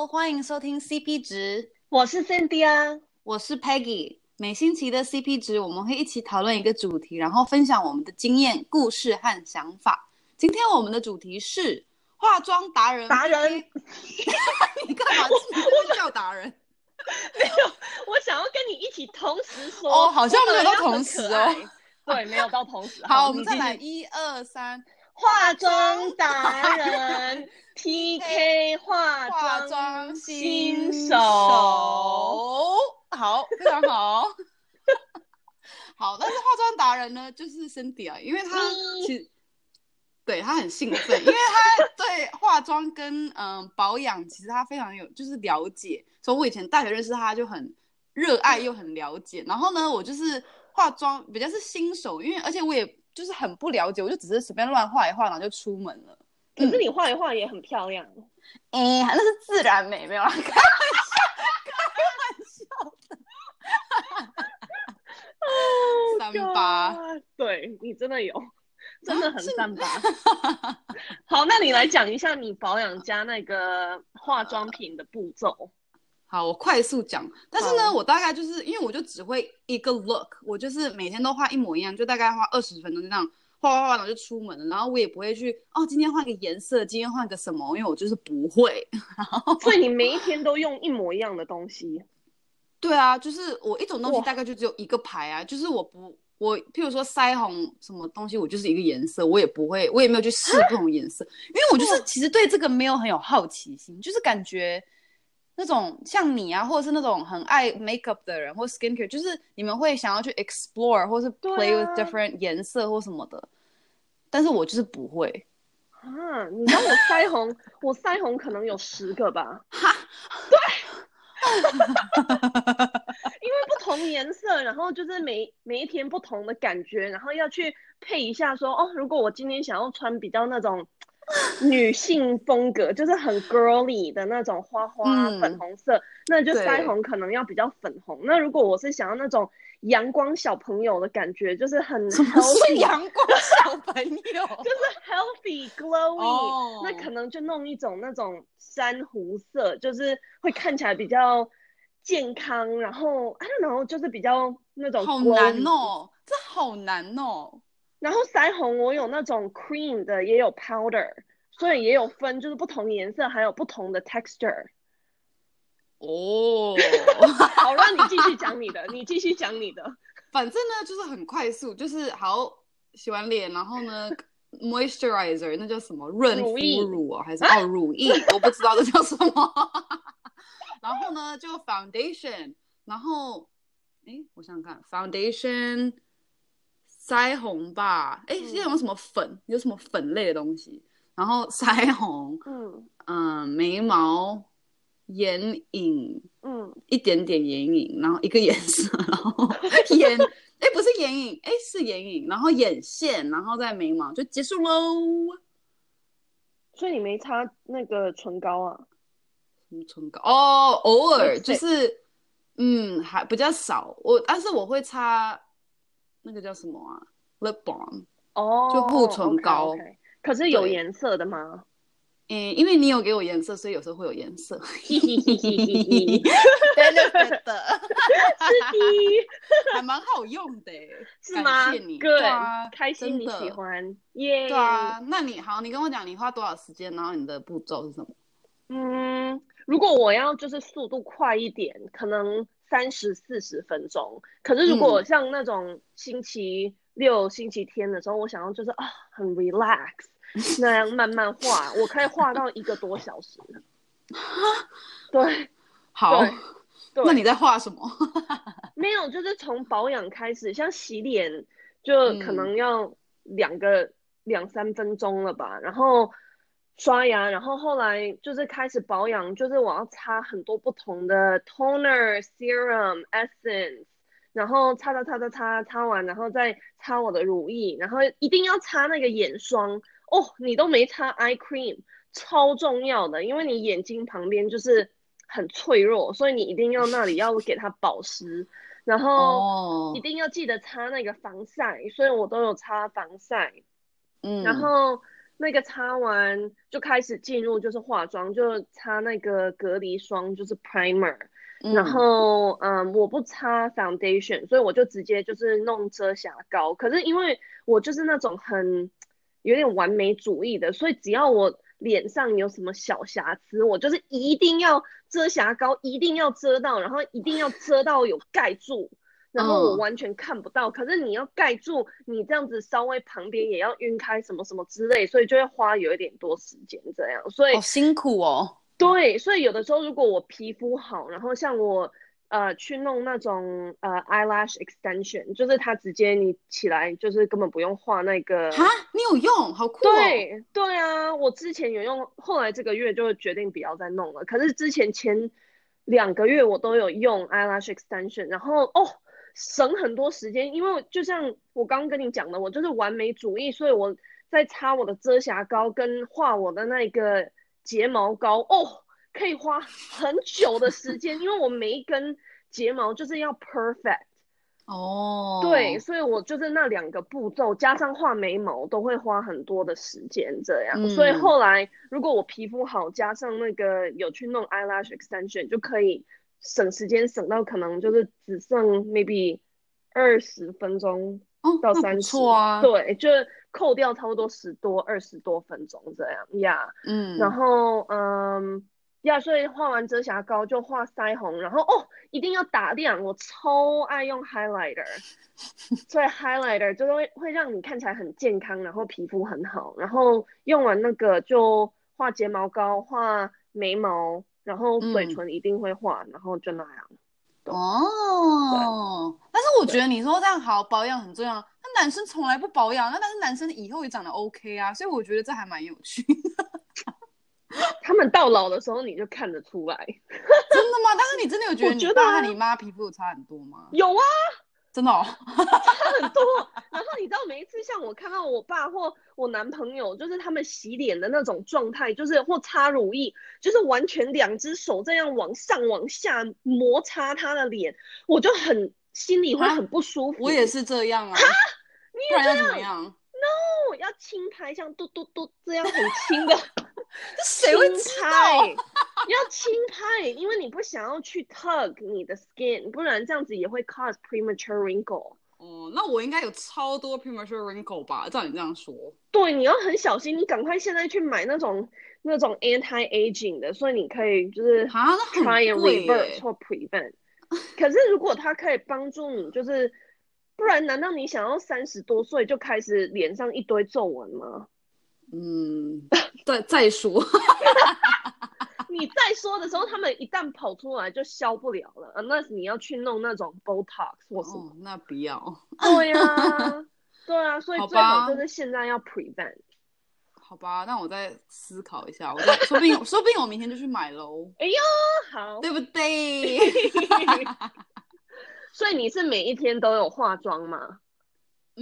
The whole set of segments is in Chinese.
Hello，欢迎收听 CP 值，我是 Cindy 啊，我是 Peggy。每星期的 CP 值，我们会一起讨论一个主题，然后分享我们的经验、故事和想法。今天我们的主题是化妆达人。达人，你干嘛自己叫达人？没有，我想要跟你一起同时说。哦，好像没有到同时哦。对，没有到同时。好，我们再来，一二三。化妆达人 PK 化妆新手，好，非常好，好。但是化妆达人呢，就是 Cindy 啊，因为他其实对他很兴奋，因为他对化妆跟嗯、呃、保养，其实他非常有就是了解。从我以前大学认识他，就很热爱又很了解。然后呢，我就是化妆比较是新手，因为而且我也。就是很不了解，我就只是随便乱画一画，然后就出门了。可是你画一画也很漂亮，哎、嗯，那是自然美，没有啦，开玩笑，开玩笑 三八，对你真的有，真的很三八。好，那你来讲一下你保养加那个化妆品的步骤。好，我快速讲。但是呢，oh. 我大概就是因为我就只会一个 look，我就是每天都画一模一样，就大概画二十分钟就这样画画画，然后就出门了。然后我也不会去哦，今天换个颜色，今天换个什么，因为我就是不会。所以你每一天都用一模一样的东西？对啊，就是我一种东西大概就只有一个牌啊，oh. 就是我不我譬如说腮红什么东西，我就是一个颜色，我也不会，我也没有去试不同颜色，因为我就是其实对这个没有很有好奇心，就是感觉。那种像你啊，或者是那种很爱 makeup 的人，或 skincare，就是你们会想要去 explore，或是 play with different 颜色或什么的。但是我就是不会啊！你知道我腮红，我腮红可能有十个吧？哈，对，因为不同颜色，然后就是每每一天不同的感觉，然后要去配一下说，说哦，如果我今天想要穿比较那种。女性风格就是很 girly 的那种花花粉红色，嗯、那就腮红可能要比较粉红。那如果我是想要那种阳光小朋友的感觉，就是很 healthy 阳光小朋友，就是 healthy glowing，、oh. 那可能就弄一种那种珊瑚色，就是会看起来比较健康。然后，I don't know，就是比较那种好难哦，这好难哦。然后腮红我有那种 cream 的，也有 powder，所以也有分，就是不同颜色，还有不同的 texture。哦，好，让你继续讲你的，你继续讲你的。反正呢，就是很快速，就是好洗完脸，然后呢，moisturizer 那叫什么润肤乳啊，还是哦乳液？我不知道这叫什么。然后呢，就 foundation，然后哎，我想想看，foundation。腮红吧，哎，现在有没有什么粉？有什么粉类的东西？然后腮红，嗯嗯，眉毛、眼影，嗯，一点点眼影，然后一个颜色，然后眼，哎，不是眼影，哎，是眼影，然后眼线，然后再眉毛就结束喽。所以你没擦那个唇膏啊？什么唇膏？哦，偶尔就是，嗯，还比较少。我但是我会擦。那个叫什么啊？Lip balm 哦，就护唇膏。Okay, okay. 可是有颜色的吗？嗯，因为你有给我颜色，所以有时候会有颜色。对对对对，是的，还蛮好用的，是吗？你，对啊，开心你喜欢，耶！对啊，那你好，你跟我讲，你花多少时间？然后你的步骤是什么？嗯，如果我要就是速度快一点，可能。三十四十分钟，可是如果像那种星期六、嗯、星期天的时候，我想要就是啊很 relax 那样慢慢画，我可以画到一个多小时。对，好对，那你在画什么？没有，就是从保养开始，像洗脸就可能要两个、嗯、两三分钟了吧，然后。刷牙，然后后来就是开始保养，就是我要擦很多不同的 toner、serum、essence，然后擦擦擦擦擦擦完，然后再擦我的乳液，然后一定要擦那个眼霜哦。你都没擦 eye cream，超重要的，因为你眼睛旁边就是很脆弱，所以你一定要那里要给它保湿，然后一定要记得擦那个防晒，所以我都有擦防晒，嗯，然后。那个擦完就开始进入就是化妆，就擦那个隔离霜，就是 primer。嗯、然后，嗯，我不擦 foundation，所以我就直接就是弄遮瑕膏。可是因为我就是那种很有点完美主义的，所以只要我脸上有什么小瑕疵，我就是一定要遮瑕膏一定要遮到，然后一定要遮到有盖住，然后我完全看不到。嗯、可是你要盖住，你这样子稍微旁边也要晕开什么什么之类，所以就会花有一点多时间这样。所以好辛苦哦。对，所以有的时候如果我皮肤好，然后像我呃去弄那种呃 eyelash extension，就是它直接你起来就是根本不用画那个。哈，你有用？好酷哦。对对啊，我之前有用，后来这个月就决定不要再弄了。可是之前前两个月我都有用 eyelash extension，然后哦省很多时间，因为就像我刚刚跟你讲的，我就是完美主义，所以我在擦我的遮瑕膏跟画我的那个。睫毛膏哦，可以花很久的时间，因为我每一根睫毛就是要 perfect 哦，对，所以我就是那两个步骤加上画眉毛都会花很多的时间，这样，嗯、所以后来如果我皮肤好，加上那个有去弄 eyelash extension，就可以省时间，省到可能就是只剩 maybe 二十分钟到三十、哦，啊，对，就。扣掉差不多十多二十多分钟这样呀，yeah, 嗯，然后嗯呀，yeah, 所以画完遮瑕膏就画腮红，然后哦一定要打亮，我超爱用 highlighter，所以 highlighter 就会会让你看起来很健康，然后皮肤很好，然后用完那个就画睫毛膏，画眉毛，然后嘴唇一定会画，嗯、然后就那样。哦，但是我觉得你说这样好保养很重要。那男生从来不保养，那但是男生以后也长得 OK 啊，所以我觉得这还蛮有趣的。他们到老的时候你就看得出来，真的吗？但是你真的有觉得你爸和你妈皮肤有差很多吗？有啊。真的哦，差 很多。然后你知道，每一次像我看到我爸或我男朋友，就是他们洗脸的那种状态，就是或擦乳液，就是完全两只手这样往上往下摩擦他的脸，我就很心里会很不舒服。我也是这样啊。哈，你也这样？不然要怎么样？No，要轻拍，像嘟嘟嘟这样很轻的。这谁会拍？要轻拍，因为你不想要去 tug 你的 skin，不然这样子也会 cause premature wrinkle。哦，那我应该有超多 premature wrinkle 吧？照你这样说，对，你要很小心，你赶快现在去买那种那种 anti aging 的，所以你可以就是 try and reverse 或 prevent。可是如果它可以帮助你，就是不然，难道你想要三十多岁就开始脸上一堆皱纹吗？嗯，再再说，你再说的时候，他们一旦跑出来就消不了了啊！那你要去弄那种 Botox 或什么？哦、那不要。对呀、啊，对啊，所以最好就是现在要 prevent。好吧，那我再思考一下，我再说不定，说不定我明天就去买喽。哎呦，好，对不对？所以你是每一天都有化妆吗？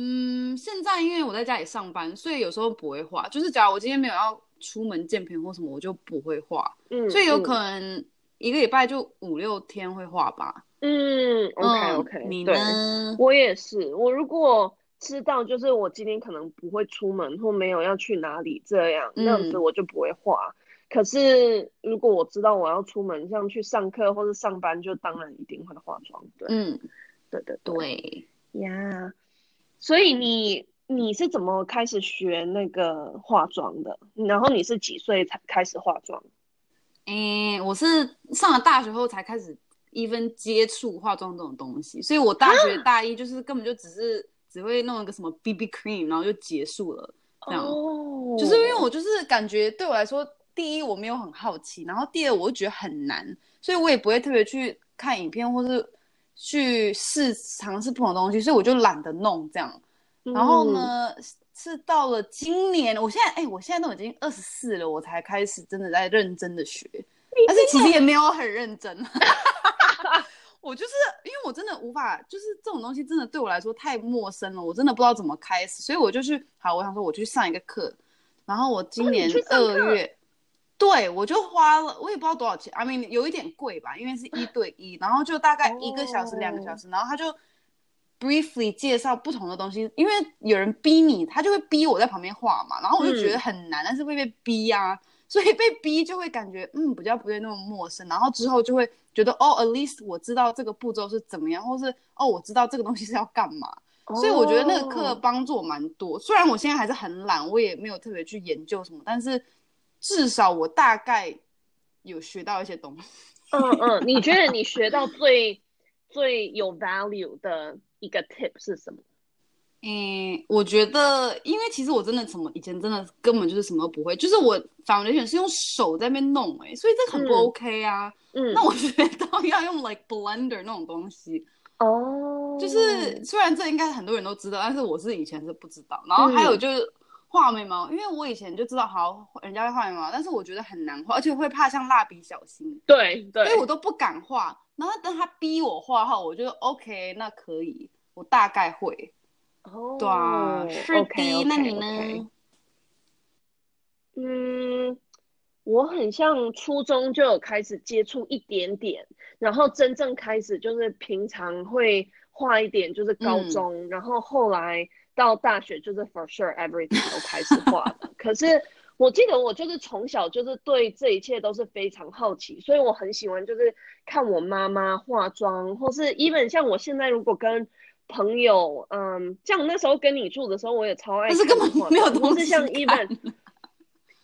嗯，现在因为我在家里上班，所以有时候不会画。就是假如我今天没有要出门见朋友或什么，我就不会画。嗯，所以有可能一个礼拜就五六天会画吧。嗯，OK OK，你呢？我也是。我如果知道就是我今天可能不会出门或没有要去哪里这样，嗯、那样子我就不会画。可是如果我知道我要出门，像去上课或者上班，就当然一定会化妆。对，嗯，对对对，呀。所以你你是怎么开始学那个化妆的？然后你是几岁才开始化妆？嗯，我是上了大学后才开始 even 接触化妆这种东西。所以我大学大一就是根本就只是只会弄一个什么 BB cream，然后就结束了。这样，哦，就是因为我就是感觉对我来说，第一我没有很好奇，然后第二我又觉得很难，所以我也不会特别去看影片或是。去试尝试不同的东西，所以我就懒得弄这样。然后呢，嗯、是到了今年，我现在哎、欸，我现在都已经二十四了，我才开始真的在认真的学。但是其实也没有很认真。我就是因为我真的无法，就是这种东西真的对我来说太陌生了，我真的不知道怎么开始，所以我就去好，我想说我去上一个课。然后我今年二月。对，我就花了，我也不知道多少钱，I mean 有一点贵吧，因为是一对一，然后就大概一个小时、两个小时，然后他就 briefly 介绍不同的东西，因为有人逼你，他就会逼我在旁边画嘛，然后我就觉得很难，嗯、但是会被逼啊，所以被逼就会感觉嗯比较不会那么陌生，然后之后就会觉得哦，at least 我知道这个步骤是怎么样，或是哦我知道这个东西是要干嘛，哦、所以我觉得那个课帮助我蛮多。虽然我现在还是很懒，我也没有特别去研究什么，但是至少我大概有学到一些东西。嗯嗯，你觉得你学到最 最有 value 的？一个 tip 是什么？嗯，我觉得，因为其实我真的什么以前真的根本就是什么都不会，就是我 foundation 是用手在那边弄哎、欸，所以这很不 OK 啊。嗯，那我觉得要用 like blender 那种东西哦，就是虽然这应该很多人都知道，但是我是以前是不知道。然后还有就是画眉毛，嗯、因为我以前就知道好人家会画眉毛，但是我觉得很难画，而且会怕像蜡笔小新，对对，所以我都不敢画。然后等他逼我画后，我就 OK，那可以，我大概会。哦，oh, 对啊，是的。Okay, okay, 那你呢？Okay. 嗯，我很像初中就有开始接触一点点，然后真正开始就是平常会画一点，就是高中，嗯、然后后来到大学就是 for sure everything 都开始画了。可是。我记得我就是从小就是对这一切都是非常好奇，所以我很喜欢就是看我妈妈化妆，或是 even 像我现在如果跟朋友，嗯，像那时候跟你住的时候，我也超爱看。可是根本没有东西是像 even。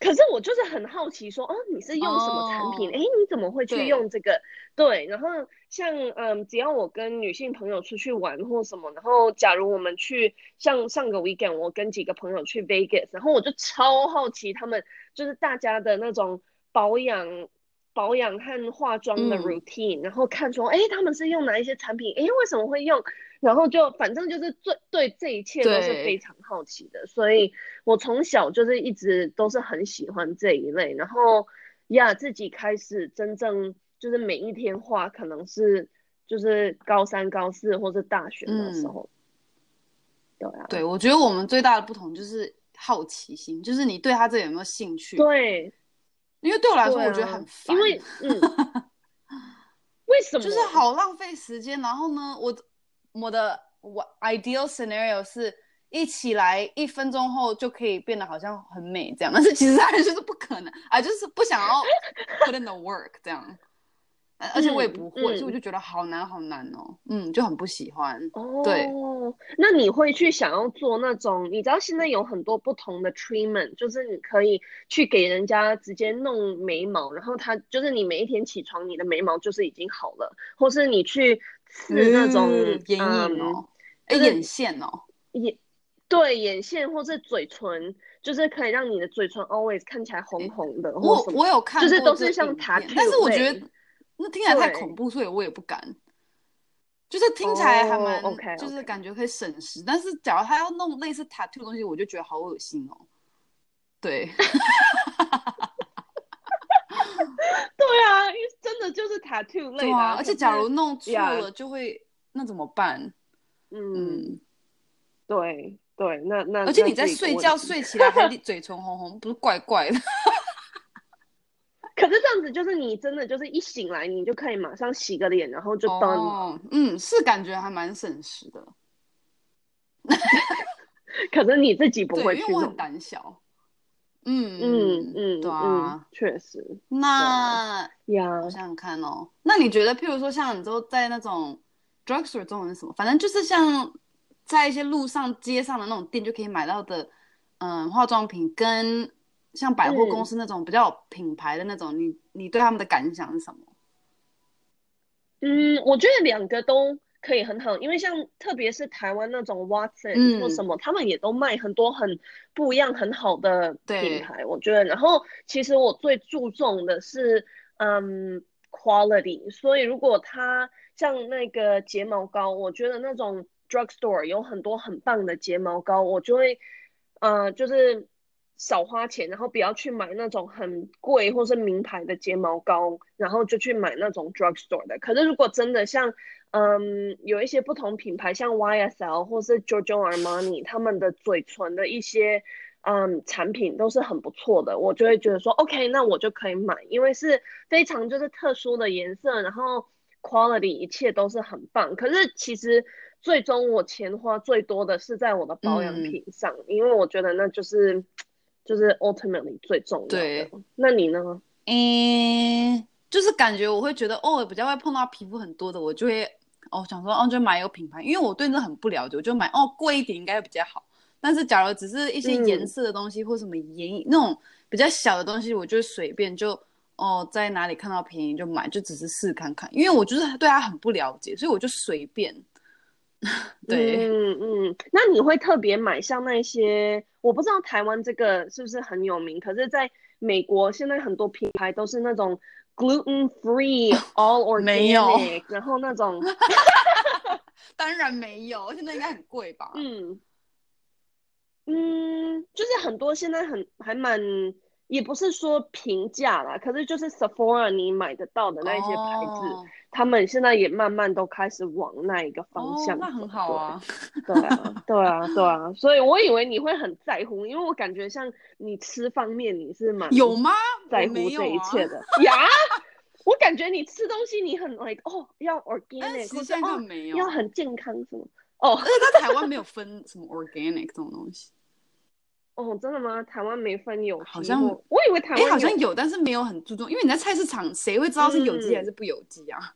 可是我就是很好奇说，哦，你是用什么产品？哎、oh，你怎么会去用这个？对，对，然后像嗯，只要我跟女性朋友出去玩或什么，然后假如我们去，像上个 weekend 我跟几个朋友去 Vegas，然后我就超好奇他们就是大家的那种保养。保养和化妆的 routine，、嗯、然后看出，哎，他们是用哪一些产品？哎，为什么会用？然后就反正就是最对这一切都是非常好奇的，所以我从小就是一直都是很喜欢这一类。然后呀，自己开始真正就是每一天画，可能是就是高三、高四或者大学的时候。嗯、对啊，对，我觉得我们最大的不同就是好奇心，就是你对他这有没有兴趣？对。因为对我来说，我觉得很烦。因为，嗯，为什么？就是好浪费时间。然后呢，我我的我 ideal scenario 是一起来一分钟后就可以变得好像很美这样，但是其实还是不可能啊，就是不想要 put in the work 这样。而且我也不会，嗯嗯、所以我就觉得好难好难哦，嗯，就很不喜欢。哦，对，那你会去想要做那种？你知道现在有很多不同的 treatment，就是你可以去给人家直接弄眉毛，然后他就是你每一天起床，你的眉毛就是已经好了，或是你去刺那种、嗯、眼影哦，哎、就是，眼线哦，眼对眼线或是嘴唇，就是可以让你的嘴唇 always 看起来红红的。我我有看，就是都是像 tattoo，但是我觉得。那听起来太恐怖，所以我也不敢。就是听起来还蛮，oh, okay, okay. 就是感觉可以省时。但是假如他要弄类似 tattoo 的东西，我就觉得好恶心哦。对 啊，因为真的就是 tattoo 类的，啊，而且假如弄错了就会那怎么办？嗯，嗯对对，那那而且你在睡觉睡起来还 嘴唇红红，不是怪怪的。可是这样子，就是你真的就是一醒来，你就可以马上洗个脸，然后就端。哦，嗯，是感觉还蛮省时的。可是你自己不会去，因为我很胆小。嗯嗯嗯，对啊，确实。那呀，我想想看哦。那你觉得，譬如说，像你都在那种 drugstore 中文是什么？反正就是像在一些路上、街上的那种店就可以买到的，嗯，化妆品跟。像百货公司那种比较有品牌的那种，嗯、你你对他们的感想是什么？嗯，我觉得两个都可以很好，因为像特别是台湾那种 Watson 或什么，嗯、他们也都卖很多很不一样、很好的品牌。我觉得，然后其实我最注重的是嗯 quality，所以如果它像那个睫毛膏，我觉得那种 drugstore 有很多很棒的睫毛膏，我就会呃就是。少花钱，然后不要去买那种很贵或是名牌的睫毛膏，然后就去买那种 drugstore 的。可是如果真的像，嗯，有一些不同品牌，像 YSL 或是 Giorgio Armani，他们的嘴唇的一些嗯产品都是很不错的，我就会觉得说，OK，那我就可以买，因为是非常就是特殊的颜色，然后 quality 一切都是很棒。可是其实。最终我钱花最多的是在我的保养品上，嗯、因为我觉得那就是就是 ultimately 最重要的。对，那你呢？嗯，就是感觉我会觉得哦，比较会碰到皮肤很多的，我就会哦想说哦就买一个品牌，因为我对那很不了解，我就买哦贵一点应该会比较好。但是假如只是一些颜色的东西、嗯、或什么眼影那种比较小的东西，我就随便就哦在哪里看到便宜就买，就只是试看看，因为我就是对它很不了解，所以我就随便。对，嗯嗯，那你会特别买像那些？我不知道台湾这个是不是很有名，可是在美国现在很多品牌都是那种 gluten free all organic，没有，然后那种，当然没有，现在应该很贵吧？嗯。嗯，就是很多现在很还蛮，也不是说平价啦，可是就是 Sephora 你买得到的那一些牌子，哦、他们现在也慢慢都开始往那一个方向。哦、那很好啊。对啊，对啊，对啊，所以我以为你会很在乎，因为我感觉像你吃方面你是蛮有吗？在乎这一切的呀。我感觉你吃东西你很 like 哦，要 organic，或者哦没有，要很健康什么。哦，那在台湾没有分什么 organic 这种东西。哦，真的吗？台湾没分有机？好像我以为台湾好像有，但是没有很注重，因为你在菜市场，谁会知道是有机还是不有机啊？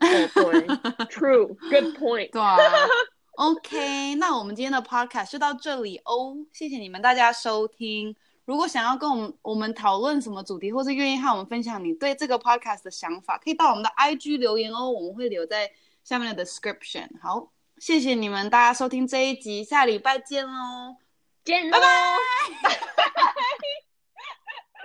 哦，对，True，Good point。对啊，OK，那我们今天的 Podcast 就到这里哦，谢谢你们大家收听。如果想要跟我们我们讨论什么主题，或是愿意和我们分享你对这个 Podcast 的想法，可以到我们的 IG 留言哦，我们会留在下面的 description。好，谢谢你们大家收听这一集，下礼拜见喽。见人拜拜。